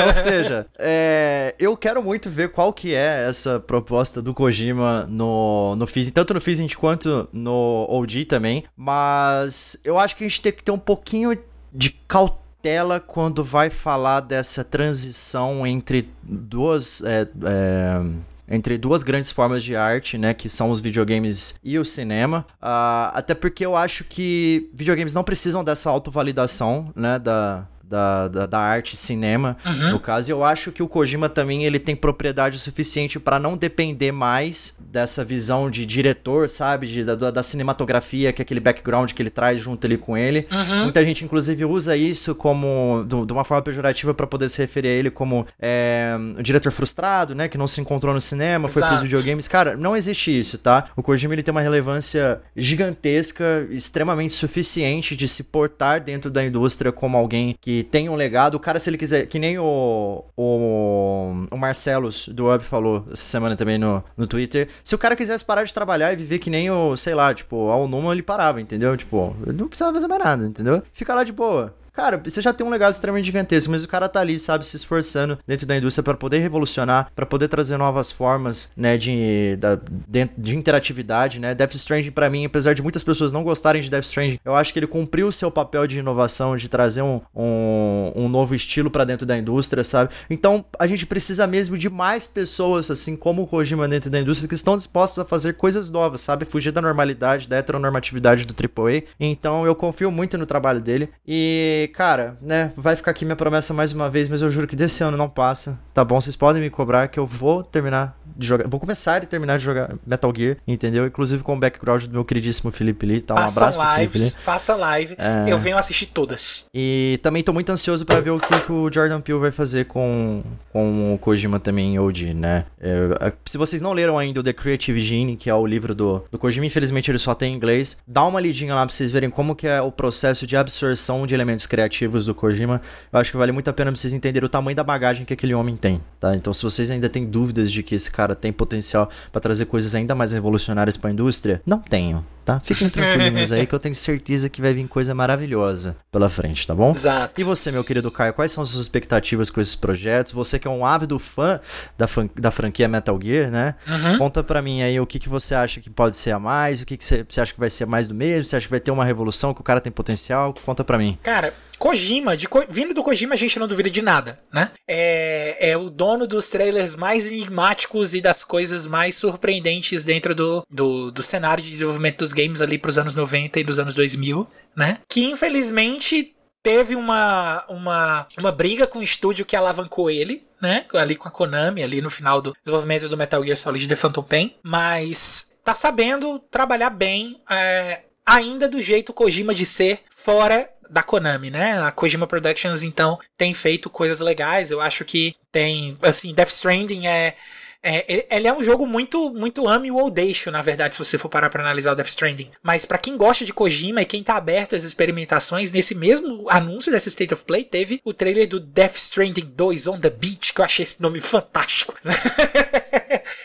Ou seja, é, eu quero muito ver qual que é essa proposta do Kojima no, no Fizzing, tanto no Fizzing quanto no OG também, mas eu acho que a gente tem que ter um pouquinho de cautela quando vai falar dessa transição entre duas... É, é, entre duas grandes formas de arte, né, que são os videogames e o cinema. Uh, até porque eu acho que videogames não precisam dessa autovalidação, né, da, da, da, da arte cinema, uhum. no caso. Eu acho que o Kojima também ele tem propriedade suficiente para não depender mais dessa visão de diretor, sabe? De, da, da cinematografia, que é aquele background que ele traz junto ali com ele. Uhum. Muita gente, inclusive, usa isso como de uma forma pejorativa para poder se referir a ele como é, um diretor frustrado, né? Que não se encontrou no cinema, Exato. foi pros videogames. Cara, não existe isso, tá? O Kojima ele tem uma relevância gigantesca, extremamente suficiente de se portar dentro da indústria como alguém que tem um legado. O cara, se ele quiser, que nem o, o, o Marcelos do Up falou essa semana também no, no Twitter, se o cara quisesse parar de trabalhar e viver que nem o, sei lá, tipo, ao Numa, ele parava, entendeu? Tipo, ele não precisava fazer mais nada, entendeu? Fica lá de boa. Cara, você já tem um legado extremamente gigantesco, mas o cara tá ali, sabe, se esforçando dentro da indústria para poder revolucionar, para poder trazer novas formas, né, de, da, de, de interatividade, né? Death Stranding para mim, apesar de muitas pessoas não gostarem de Death Stranding, eu acho que ele cumpriu o seu papel de inovação, de trazer um, um, um novo estilo para dentro da indústria, sabe? Então, a gente precisa mesmo de mais pessoas, assim como o Kojima dentro da indústria, que estão dispostas a fazer coisas novas, sabe? Fugir da normalidade, da heteronormatividade do AAA. Então, eu confio muito no trabalho dele e cara, né, vai ficar aqui minha promessa mais uma vez, mas eu juro que desse ano não passa, tá bom? Vocês podem me cobrar que eu vou terminar de jogar. Vou começar e terminar de jogar Metal Gear, entendeu? Inclusive com o background do meu queridíssimo Felipe Lee. Tá? Um abraço lives, pro Felipe Lee. Faça live. É... Eu venho assistir todas. E também tô muito ansioso para ver o que, que, o Jordan Peele vai fazer com, com o Kojima também em OG, né? É, se vocês não leram ainda o The Creative Gene, que é o livro do, do Kojima, infelizmente ele só tem em inglês, dá uma lidinha lá pra vocês verem como que é o processo de absorção de elementos criativos do Kojima. Eu acho que vale muito a pena pra vocês entenderem o tamanho da bagagem que aquele homem tem, tá? Então se vocês ainda têm dúvidas de que esse cara tem potencial para trazer coisas ainda mais revolucionárias para a indústria? Não tenho, tá? Fiquem tranquilos aí que eu tenho certeza que vai vir coisa maravilhosa pela frente, tá bom? Exato. E você, meu querido Caio, quais são as suas expectativas com esses projetos? Você que é um ávido fã da, da franquia Metal Gear, né? Uhum. Conta pra mim aí o que, que você acha que pode ser a mais, o que, que você, você acha que vai ser mais do mesmo, você acha que vai ter uma revolução, que o cara tem potencial? Conta pra mim. Cara, Kojima, de, vindo do Kojima a gente não duvida de nada, né? É, é o dono dos trailers mais enigmáticos e das coisas mais surpreendentes dentro do, do, do cenário de desenvolvimento dos games ali pros anos 90 e dos anos 2000, né? Que infelizmente teve uma, uma, uma briga com o estúdio que alavancou ele, né? Ali com a Konami, ali no final do desenvolvimento do Metal Gear Solid The Phantom Pain. Mas tá sabendo trabalhar bem, é, ainda do jeito Kojima de ser, fora da Konami, né? A Kojima Productions, então, tem feito coisas legais. Eu acho que tem, assim, Death Stranding é é, ele é um jogo muito muito ame ou deixo, na verdade, se você for parar para analisar o Death Stranding. Mas para quem gosta de Kojima e quem tá aberto às experimentações, nesse mesmo anúncio dessa State of Play teve o trailer do Death Stranding 2 on the Beach, que eu achei esse nome fantástico.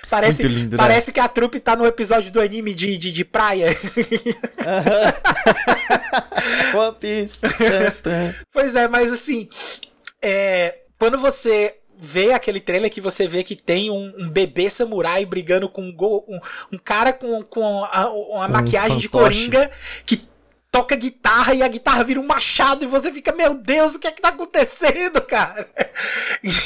parece lindo, né? parece que a trupe tá no episódio do anime de, de, de praia. One Piece. pois é, mas assim, é, quando você vê aquele trailer que você vê que tem um, um bebê samurai brigando com um, um, um cara com, com a, uma maquiagem de coringa que toca guitarra e a guitarra vira um machado e você fica, meu Deus, o que é que tá acontecendo, cara?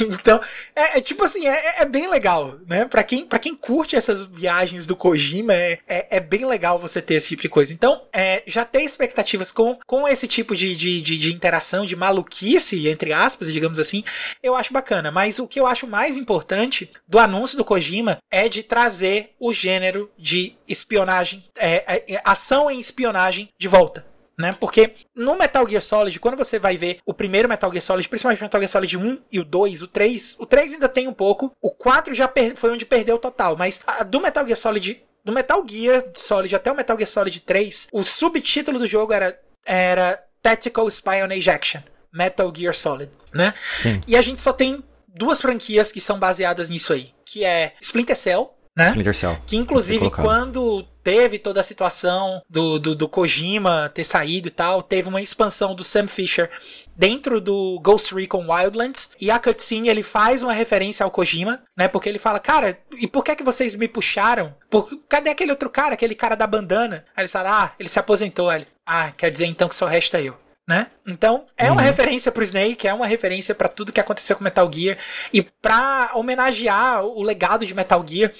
então, é, é tipo assim, é, é, bem legal, né? Pra quem, pra quem curte essas viagens do Kojima, é, é, é bem legal você ter esse tipo de coisa. Então, é, já ter expectativas com, com esse tipo de, de, de, de interação, de maluquice, entre aspas, digamos assim, eu acho bacana. Mas o que eu acho mais importante do anúncio do Kojima é de trazer o gênero de espionagem, é, é, ação em espionagem de volta né? Porque no Metal Gear Solid, quando você vai ver o primeiro Metal Gear Solid, principalmente o Metal Gear Solid 1 e o 2, o 3, o 3 ainda tem um pouco, o 4 já foi onde perdeu total, mas a, do Metal Gear Solid do Metal Gear Solid até o Metal Gear Solid 3, o subtítulo do jogo era, era Tactical Espionage Action, Metal Gear Solid, né? Sim. E a gente só tem duas franquias que são baseadas nisso aí, que é Splinter Cell, né? Splinter Cell. Que inclusive quando teve toda a situação do, do, do, Kojima ter saído e tal, teve uma expansão do Sam Fisher dentro do Ghost Recon Wildlands e a cutscene ele faz uma referência ao Kojima, né? Porque ele fala, cara, e por que que vocês me puxaram? Por, cadê aquele outro cara, aquele cara da bandana? Aí ele fala, ah, ele se aposentou. Aí, ah, quer dizer então que só resta eu. Né? Então, é uma uhum. referência pro Snake, é uma referência para tudo que aconteceu com Metal Gear e para homenagear o legado de Metal Gear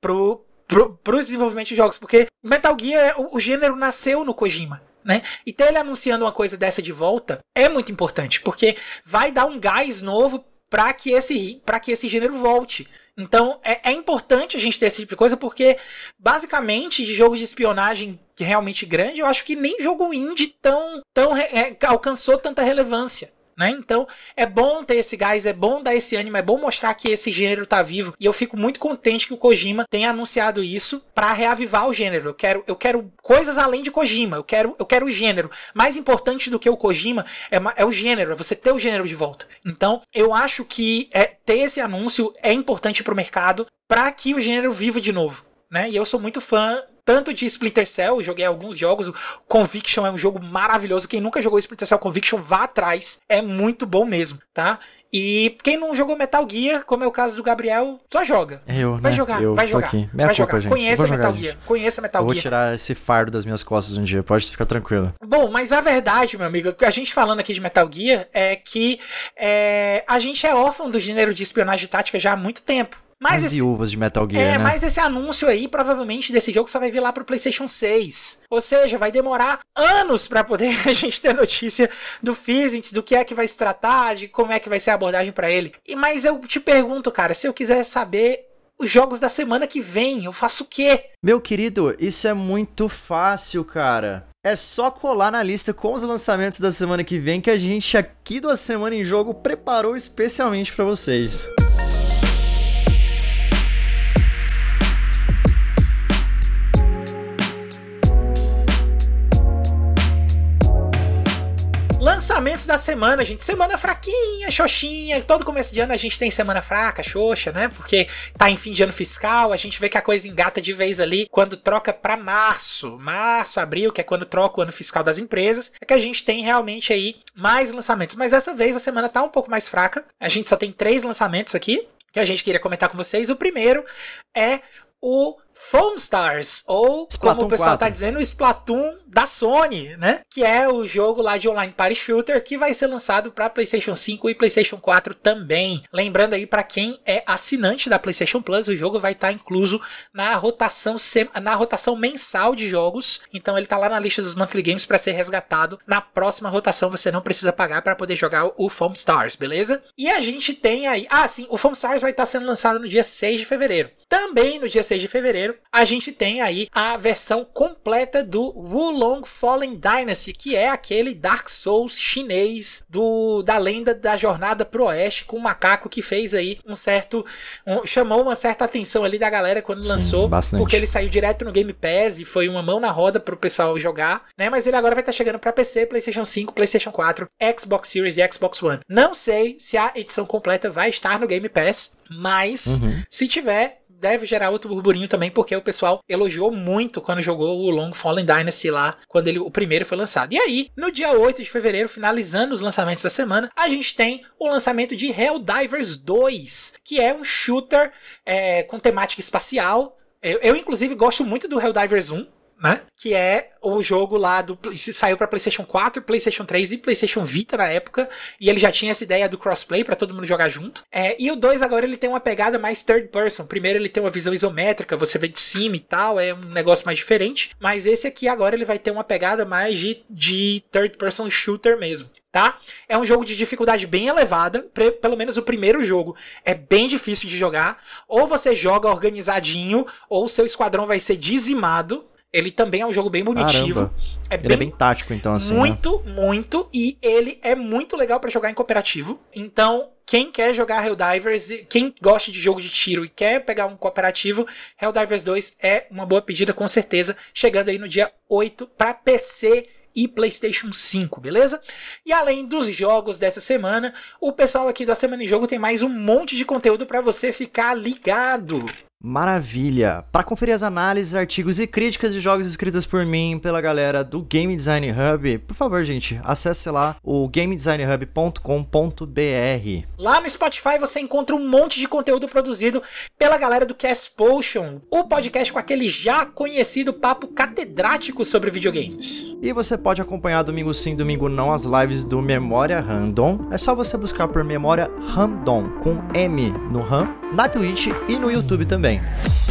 pro, pro, pro desenvolvimento de jogos, porque Metal Gear, o, o gênero nasceu no Kojima. Né? E ter ele anunciando uma coisa dessa de volta é muito importante, porque vai dar um gás novo para que esse para que esse gênero volte. Então é, é, importante a gente ter esse tipo de coisa, porque basicamente de jogos de espionagem realmente grande, eu acho que nem jogo indie tão, tão é, alcançou tanta relevância. Né? Então é bom ter esse gás, é bom dar esse ânimo, é bom mostrar que esse gênero tá vivo. E eu fico muito contente que o Kojima tenha anunciado isso para reavivar o gênero. Eu quero, eu quero coisas além de Kojima, eu quero, eu quero o gênero. Mais importante do que o Kojima é, é o gênero, é você ter o gênero de volta. Então eu acho que é, ter esse anúncio é importante pro mercado para que o gênero viva de novo. Né? E eu sou muito fã tanto de Splinter Cell, joguei alguns jogos. O Conviction é um jogo maravilhoso. Quem nunca jogou Splinter Cell Conviction, vá atrás. É muito bom mesmo, tá? E quem não jogou Metal Gear, como é o caso do Gabriel, só joga. Eu, vai né? jogar, eu vai jogar. Aqui. Minha vai jogar. Gente. Conheça jogar, Metal gente. Gear. Conheça Metal eu vou Gear. tirar esse fardo das minhas costas um dia, pode ficar tranquilo. Bom, mas a verdade, meu amigo, a gente falando aqui de Metal Gear é que é, a gente é órfão do gênero de espionagem tática já há muito tempo. Mas As esse, viúvas de Metal Gear, é, né? mas esse anúncio aí, provavelmente, desse jogo só vai vir lá pro PlayStation 6. Ou seja, vai demorar anos para poder a gente ter notícia do Physics, do que é que vai se tratar, de como é que vai ser a abordagem para ele. E Mas eu te pergunto, cara, se eu quiser saber os jogos da semana que vem, eu faço o quê? Meu querido, isso é muito fácil, cara. É só colar na lista com os lançamentos da semana que vem que a gente aqui do A Semana em Jogo preparou especialmente para vocês. Lançamentos da semana, gente. Semana fraquinha, xoxinha. Todo começo de ano a gente tem semana fraca, xoxa, né? Porque tá em fim de ano fiscal, a gente vê que a coisa engata de vez ali quando troca para março. Março, abril, que é quando troca o ano fiscal das empresas, é que a gente tem realmente aí mais lançamentos. Mas dessa vez a semana tá um pouco mais fraca. A gente só tem três lançamentos aqui que a gente queria comentar com vocês. O primeiro é o Foam Stars, ou Splatoon como o pessoal 4. tá dizendo, o Splatoon da Sony, né? Que é o jogo lá de online party shooter que vai ser lançado para PlayStation 5 e PlayStation 4 também. Lembrando aí para quem é assinante da PlayStation Plus, o jogo vai estar incluso na rotação na rotação mensal de jogos. Então ele tá lá na lista dos monthly games para ser resgatado. Na próxima rotação você não precisa pagar para poder jogar o Foam Stars, beleza? E a gente tem aí, ah, sim, o Foam Stars vai estar sendo lançado no dia 6 de fevereiro. Também no dia 6 de fevereiro, a gente tem aí a versão completa do Wulong Fallen Dynasty, que é aquele Dark Souls chinês do da lenda da jornada pro oeste com um macaco que fez aí um certo um- chamou uma certa atenção ali da galera quando Sim, lançou, bastante. porque ele saiu direto no Game Pass e foi uma mão na roda pro pessoal jogar, né? Mas ele agora vai estar chegando para PC, PlayStation 5, PlayStation 4, Xbox Series e Xbox One. Não sei se a edição completa vai estar no Game Pass, mas Uhum. se tiver, deve gerar outro burburinho também, porque o pessoal elogiou muito quando jogou o Long Fallen Dynasty lá, quando ele, o primeiro foi lançado. E aí, no dia 8 de fevereiro, finalizando os lançamentos da semana, a gente tem o lançamento de Helldivers 2, que é um shooter é, com temática espacial. Eu, eu, inclusive, gosto muito do Helldivers 1. Né? Que é o jogo lá do. Saiu para PlayStation 4, PlayStation 3 e PlayStation Vita na época. E ele já tinha essa ideia do crossplay para todo mundo jogar junto. É, e o 2 agora ele tem uma pegada mais third person. Primeiro ele tem uma visão isométrica, você vê de cima e tal, é um negócio mais diferente. Mas esse aqui agora ele vai ter uma pegada mais de, de third person shooter mesmo. Tá? É um jogo de dificuldade bem elevada, pelo menos o primeiro jogo é bem difícil de jogar. Ou você joga organizadinho, ou seu esquadrão vai ser dizimado. Ele também é um jogo bem bonitivo. É Ele é bem tático, então, assim. né? muito, muito. E ele é muito legal pra jogar em cooperativo. Então, quem quer jogar Helldivers, quem gosta de jogo de tiro e quer pegar um cooperativo, Helldivers 2 é uma boa pedida, com certeza. Chegando aí no dia 8 pra PC e PlayStation 5, beleza? E além dos jogos dessa semana, o pessoal aqui da Semana em Jogo tem mais um monte de conteúdo pra você ficar ligado. Maravilha! Para conferir as análises, artigos e críticas de jogos escritas por mim pela galera do Game Design Hub, por favor, gente, acesse lá o gamedesignhub.com.br. Lá no Spotify você encontra um monte de conteúdo produzido pela galera do Cast Potion, o podcast com aquele já conhecido papo catedrático sobre videogames. E você pode acompanhar domingo sim, domingo não as lives do Memória Random. É só você buscar por Memória Random com M no RAM, na Twitch e no YouTube também. E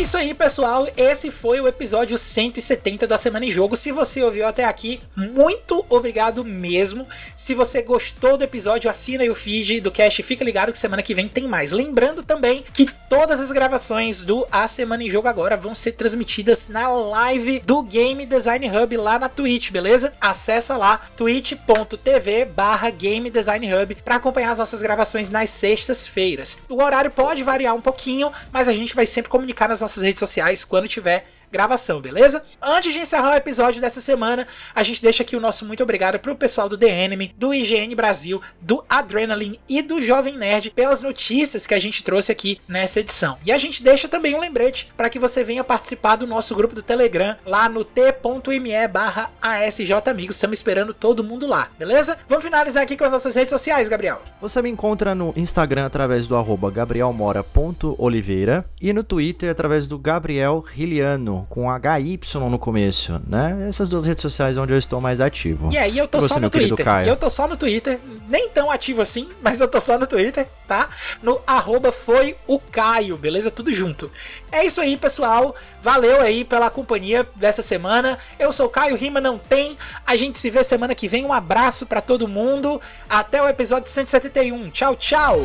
é isso aí, pessoal. Esse foi o episódio 170 da Semana em Jogo. Se você ouviu até aqui, muito obrigado mesmo. Se você gostou do episódio, assina aí o feed do Cast. Fica ligado que semana que vem tem mais. Lembrando também que todas as gravações do A Semana em Jogo agora vão ser transmitidas na live do Game Design Hub lá na Twitch, beleza? Acessa lá twitch.tv barra Game Design Hub para acompanhar as nossas gravações nas sextas-feiras. O horário pode variar um pouquinho, mas a gente vai sempre comunicar nas nossas redes sociais quando tiver gravação, beleza? Antes de encerrar o episódio dessa semana, a gente deixa aqui o nosso muito obrigado pro pessoal do The Enemy, do IGN Brasil, do Adrenaline e do Jovem Nerd pelas notícias que a gente trouxe aqui nessa edição. E a gente deixa também um lembrete para que você venha participar do nosso grupo do Telegram lá no t.me barra Amigos. Estamos esperando todo mundo lá, beleza? Vamos finalizar aqui com as nossas redes sociais, Gabriel. Você me encontra no Instagram através do arroba gabrielmora.oliveira e no Twitter através do Gabriel Riliano, com HY no começo, né? Essas duas redes sociais onde eu estou mais ativo. E aí eu tô você, só no Twitter. Eu tô só no Twitter, nem tão ativo assim, mas eu tô só no Twitter, tá? No arroba foi o Caio, beleza? Tudo junto. É isso aí, pessoal. Valeu aí pela companhia dessa semana. Eu sou o Caio, rima não tem. A gente se vê semana que vem. Um abraço pra todo mundo. Até o episódio 171. Tchau, tchau.